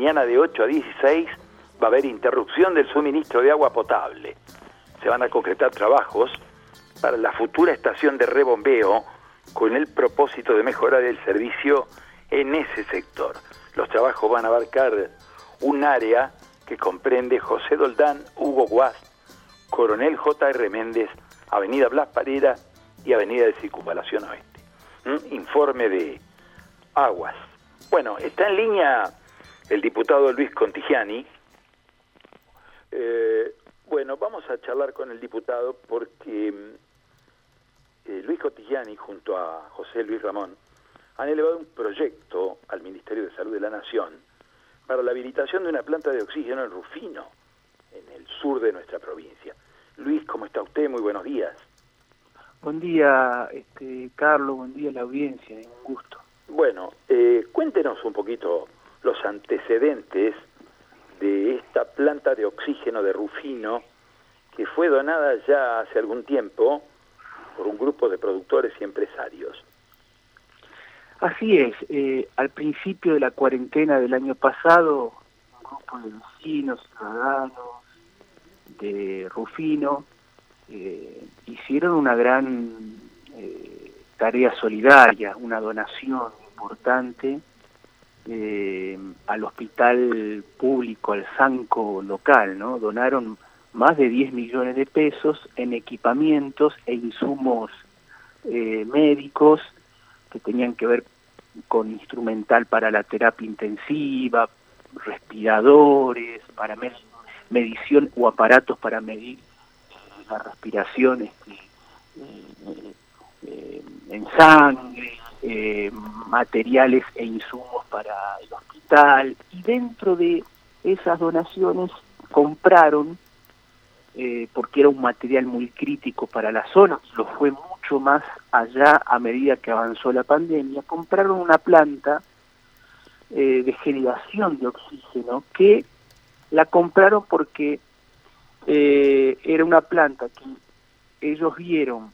mañana de 8 a 16 va a haber interrupción del suministro de agua potable. Se van a concretar trabajos para la futura estación de rebombeo con el propósito de mejorar el servicio en ese sector. Los trabajos van a abarcar un área que comprende José Doldán, Hugo Guas, Coronel J.R. Méndez, Avenida Blas Parera y Avenida de Circunvalación Oeste. ¿Mm? Informe de Aguas. Bueno, está en línea el diputado Luis Contigiani. Eh, bueno, vamos a charlar con el diputado porque mm, eh, Luis Contigiani junto a José Luis Ramón han elevado un proyecto al Ministerio de Salud de la Nación para la habilitación de una planta de oxígeno en Rufino, en el sur de nuestra provincia. Luis, ¿cómo está usted? Muy buenos días. Buen día, este, Carlos, buen día a la audiencia, un gusto. Bueno, eh, cuéntenos un poquito los antecedentes de esta planta de oxígeno de Rufino que fue donada ya hace algún tiempo por un grupo de productores y empresarios. Así es, eh, al principio de la cuarentena del año pasado, un grupo de vecinos, ciudadanos de Rufino, eh, hicieron una gran eh, tarea solidaria, una donación importante al hospital público, al Sanco local, ¿no? Donaron más de 10 millones de pesos en equipamientos e insumos médicos que tenían que ver con instrumental para la terapia intensiva, respiradores, para medición o aparatos para medir la respiración este, eh, eh, en sangre, eh, materiales e insumos para el hospital. Y dentro de esas donaciones compraron, porque era un material muy crítico para la zona, lo fue más allá a medida que avanzó la pandemia, compraron una planta eh, de generación de oxígeno que la compraron porque eh, era una planta que ellos vieron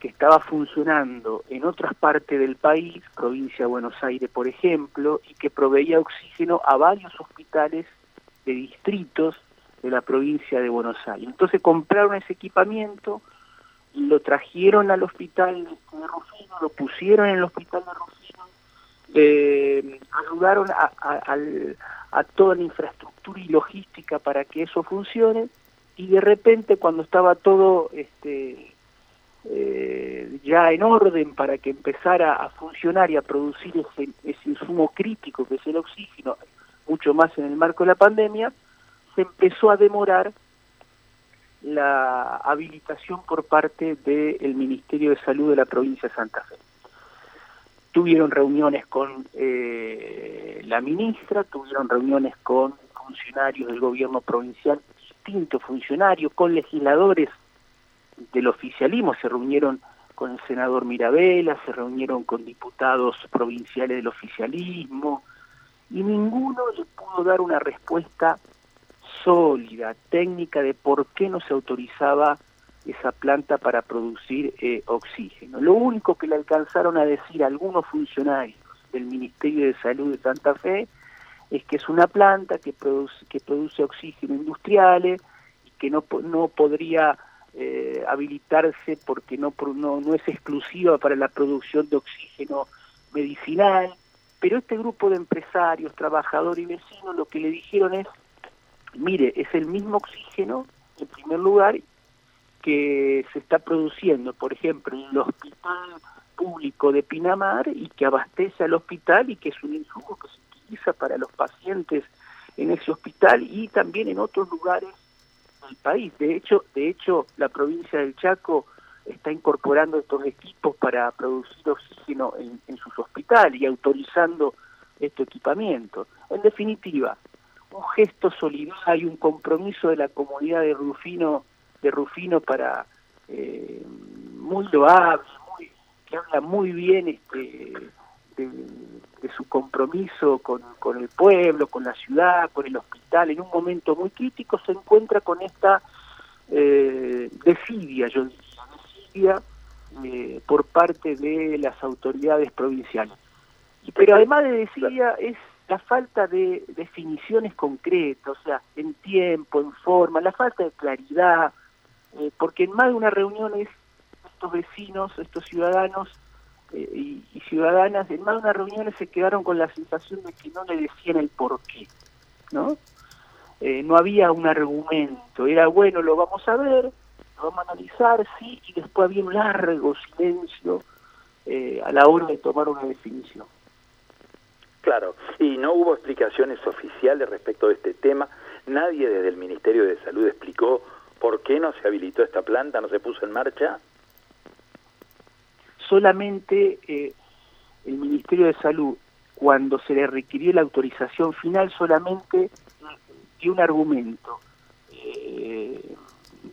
que estaba funcionando en otras partes del país, provincia de Buenos Aires por ejemplo, y que proveía oxígeno a varios hospitales de distritos de la provincia de Buenos Aires. Entonces compraron ese equipamiento, lo trajeron al hospital de Rufino, lo pusieron en el hospital de Rufino, eh, ayudaron a, toda la infraestructura y logística para que eso funcione y de repente cuando estaba todo este, eh, ya en orden para que empezara a funcionar y a producir ese, ese insumo crítico que es el oxígeno, mucho más en el marco de la pandemia, se empezó a demorar la habilitación por parte del Ministerio de Salud de la provincia de Santa Fe. Tuvieron reuniones con eh, la ministra, tuvieron reuniones con funcionarios del gobierno provincial, distintos funcionarios, con legisladores del oficialismo, se reunieron con el senador Mirabella, se reunieron con diputados provinciales del oficialismo, y ninguno pudo dar una respuesta sólida, técnica de por qué no se autorizaba esa planta para producir eh, oxígeno. Lo único que le alcanzaron a decir algunos funcionarios del Ministerio de Salud de Santa Fe es que es una planta que produce, que produce oxígeno industriales y que no, no podría eh, habilitarse porque no, no, no es exclusiva para la producción de oxígeno medicinal, pero este grupo de empresarios, trabajadores y vecinos lo que le dijeron es mire, es el mismo oxígeno, en primer lugar, que se está produciendo, por ejemplo, en el hospital público de Pinamar y que abastece al hospital y que es un insumo que se utiliza para los pacientes en ese hospital y también en otros lugares país. De hecho, de hecho, la provincia del Chaco está incorporando estos equipos para producir oxígeno en, en sus hospitales y autorizando este equipamiento. En definitiva, un gesto solidario, un compromiso de la comunidad de Rufino, de Rufino para eh, muy loable, que habla muy bien este, de, su compromiso con, el pueblo, con la ciudad, con el hospital, en un momento muy crítico se encuentra con esta eh, desidia, yo diría, desidia eh, por parte de las autoridades provinciales. Pero además de desidia es la falta de definiciones concretas, o sea, en tiempo, en forma, la falta de claridad, eh, porque en más de una reunión estos vecinos, estos ciudadanos eh, y, ciudadanas, en más de una reunión se quedaron con la sensación de que no le decían el por qué, ¿no? Eh, no había un argumento, era bueno, lo vamos a ver, lo vamos a analizar, sí, y después había un largo silencio a la hora de tomar una definición. Claro, y no hubo explicaciones oficiales respecto de este tema. Nadie desde el Ministerio de Salud explicó por qué no se habilitó esta planta, no se puso en marcha. Solamente eh, el Ministerio de Salud, cuando se le requirió la autorización final, solamente dio un argumento eh,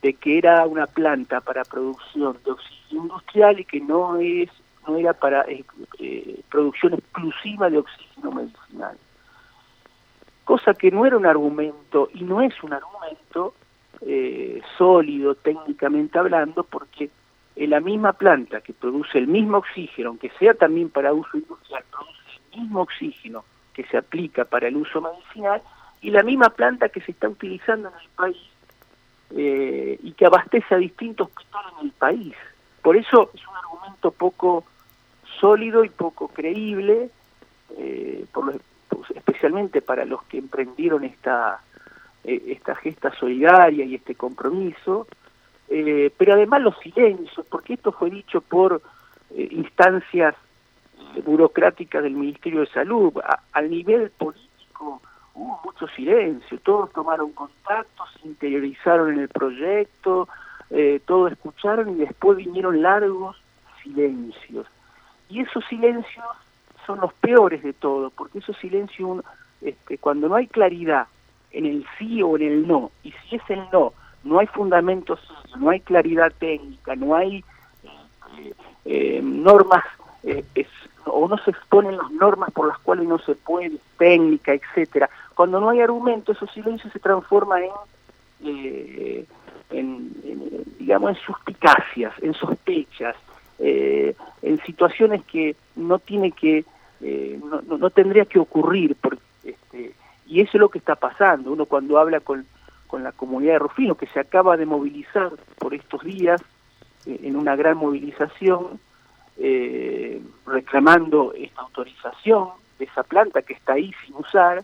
de que era una planta para producción de oxígeno industrial y que no es no era para eh, producción exclusiva de oxígeno medicinal. Cosa que no era un argumento y no es un argumento sólido técnicamente hablando porque en la misma planta que produce el mismo oxígeno, aunque sea también para uso industrial, produce el mismo oxígeno que se aplica para el uso medicinal y la misma planta que se está utilizando en el país y que abastece a distintos hospitales en el país. Por eso es un argumento poco sólido y poco creíble, eh, por pues, especialmente para los que emprendieron esta, eh, esta gesta solidaria y este compromiso, eh, pero además los silencios, porque esto fue dicho por instancias burocráticas del Ministerio de Salud, al nivel político hubo mucho silencio, todos tomaron contacto, se interiorizaron en el proyecto, todos escucharon y después vinieron largos silencios. Y esos silencios son los peores de todo, porque esos silencios, este, cuando no hay claridad en el sí o en el no, y si es el no, no hay fundamentos, no hay claridad técnica, no hay eh, eh, normas, eh, o no se exponen las normas por las cuales no se puede, técnica, etcétera. Cuando no hay argumento, esos silencios se transforman en, en digamos, en suspicacias, en sospechas, eh, en situaciones que no tiene que eh, no, no, tendría que ocurrir este, y eso es lo que está pasando uno cuando habla con la comunidad de Rufino que se acaba de movilizar por estos días eh, en una gran movilización reclamando esta autorización de esa planta que está ahí sin usar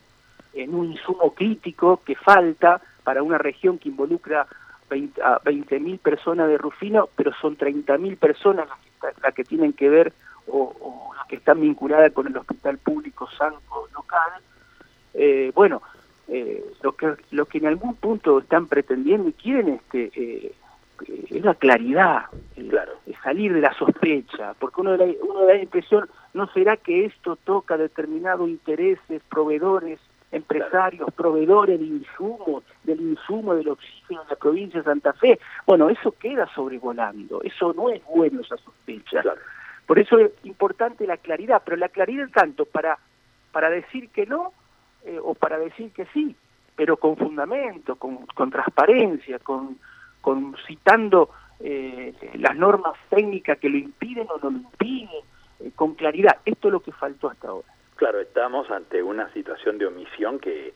en un insumo crítico que falta para una región que involucra 20, a 20.000 personas de Rufino, pero son 30.000 personas las que, tienen que ver o, las que están vinculadas con el hospital público santo local. Eh, bueno, eh, lo que lo que en algún punto están pretendiendo y quieren este eh, es la claridad, claro. salir de la sospecha, porque uno da, uno da la impresión, ¿no será que esto toca determinados intereses, proveedores, empresarios, proveedores de insumos, del insumo del oxígeno en la provincia de Santa Fe. Bueno, eso queda sobrevolando, eso no es bueno esa sospecha. Por eso es importante la claridad, pero la claridad tanto para, para decir que no eh, o para decir que sí, pero con fundamento, con, con transparencia, con, con citando eh, las normas técnicas que lo impiden o no lo impiden, eh, con claridad. Esto es lo que faltó hasta ahora. Claro, estamos ante una situación de omisión que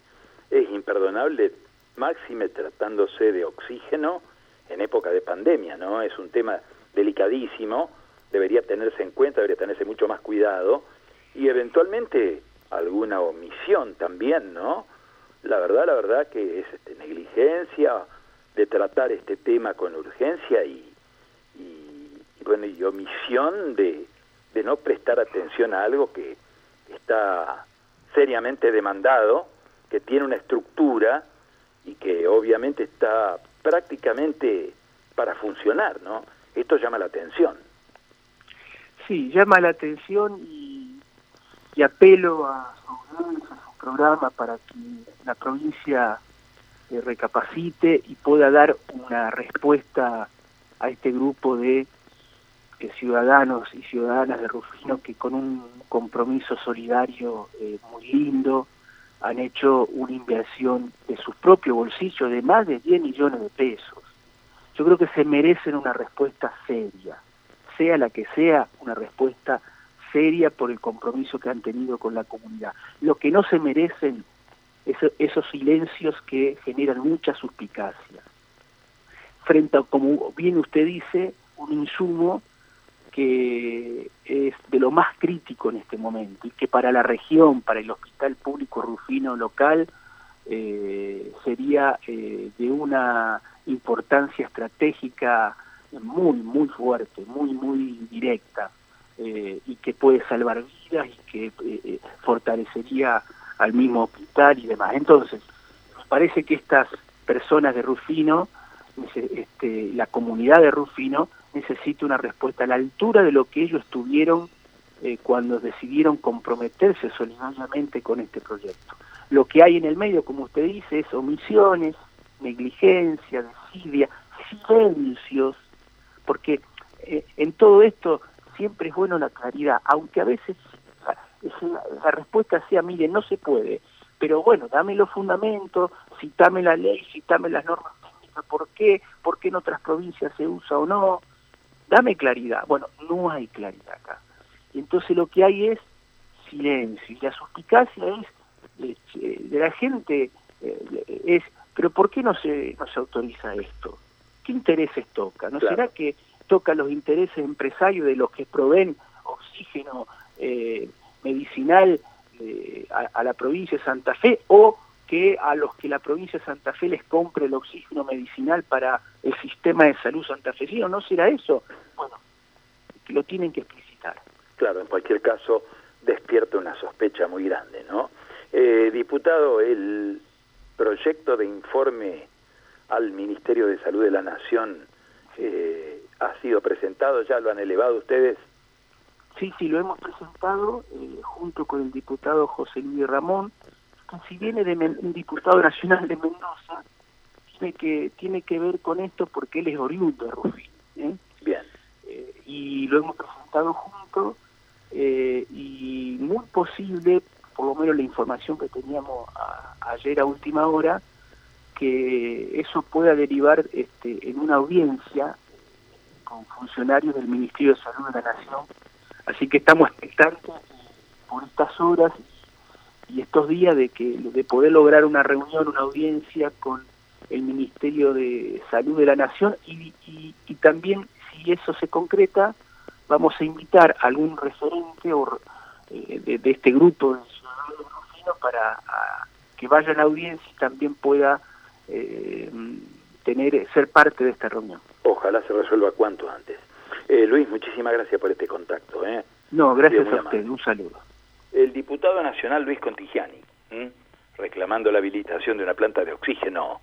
es imperdonable, máxime tratándose de oxígeno en época de pandemia, ¿no? Es un tema delicadísimo, debería tenerse en cuenta, debería tenerse mucho más cuidado y eventualmente alguna omisión también, ¿no? La verdad, la verdad que es este, negligencia de tratar este tema con urgencia y, y, bueno, y omisión de, de no prestar atención a algo que está seriamente demandado, que tiene una estructura y que obviamente está prácticamente para funcionar, ¿no? Esto llama la atención. Sí, llama la atención y, y apelo a su, a su programa para que la provincia eh, recapacite y pueda dar una respuesta a este grupo de ciudadanos y ciudadanas de Rufino que con un compromiso solidario eh, muy lindo han hecho una inversión de sus propios bolsillos de más de 10 millones de pesos. Yo creo que se merecen una respuesta seria, sea la que sea, una respuesta seria por el compromiso que han tenido con la comunidad. Lo que no se merecen es esos silencios que generan mucha suspicacia. Frente a, como bien usted dice, un insumo que es de lo más crítico en este momento y que para la región, para el Hospital Público Rufino local, eh, sería eh, de una importancia estratégica muy, muy fuerte, muy, muy directa, eh, y que puede salvar vidas y que fortalecería al mismo hospital y demás. Entonces, me parece que estas personas de Rufino, este, la comunidad de Rufino, necesita una respuesta a la altura de lo que ellos tuvieron eh, cuando decidieron comprometerse solidariamente con este proyecto. Lo que hay en el medio, como usted dice, es omisiones, negligencia, desidia, silencios, porque eh, en todo esto siempre es bueno la claridad, aunque a veces la, respuesta sea, mire, no se puede, pero bueno, dame los fundamentos, citame la ley, citame las normas técnicas, ¿por qué? ¿Por qué en otras provincias se usa o no? dame claridad. Bueno, no hay claridad acá. Y entonces lo que hay es silencio. Y la suspicacia es de la gente, eh, es, pero ¿por qué no se, no se autoriza esto? ¿Qué intereses toca? ¿No será que toca los intereses empresarios de los que proveen oxígeno eh, medicinal a, a la provincia de Santa Fe o que a los que la provincia de Santa Fe les compre el oxígeno medicinal para el sistema de salud santafesino, ¿no será eso? Bueno, lo tienen que explicitar. Claro, en cualquier caso despierta una sospecha muy grande, ¿no? Eh, diputado, el proyecto de informe al Ministerio de Salud de la Nación eh, ha sido presentado, ¿ya lo han elevado ustedes? Sí, sí, lo hemos presentado eh, junto con el diputado José Luis Ramón, si viene de un diputado nacional de Mendoza, tiene que, tiene que ver con esto porque él es oriundo de Rufín. ¿eh? Bien. Eh, y lo hemos presentado juntos eh, y muy posible, por lo menos la información que teníamos ayer a última hora, que eso pueda derivar este, en una audiencia con funcionarios del Ministerio de Salud de la Nación. Así que estamos expectantes por estas horas y estos días de que de poder lograr una reunión, una audiencia con el Ministerio de Salud de la Nación y, y, también si eso se concreta vamos a invitar a algún referente o, eh, de, este grupo de ciudadanos para que vaya a la audiencia y también pueda eh, tener ser parte de esta reunión. Ojalá se resuelva cuanto antes. Eh, Luis, muchísimas gracias por este contacto. No, gracias a usted. Un saludo el diputado nacional Luis Contigiani, reclamando la habilitación de una planta de oxígeno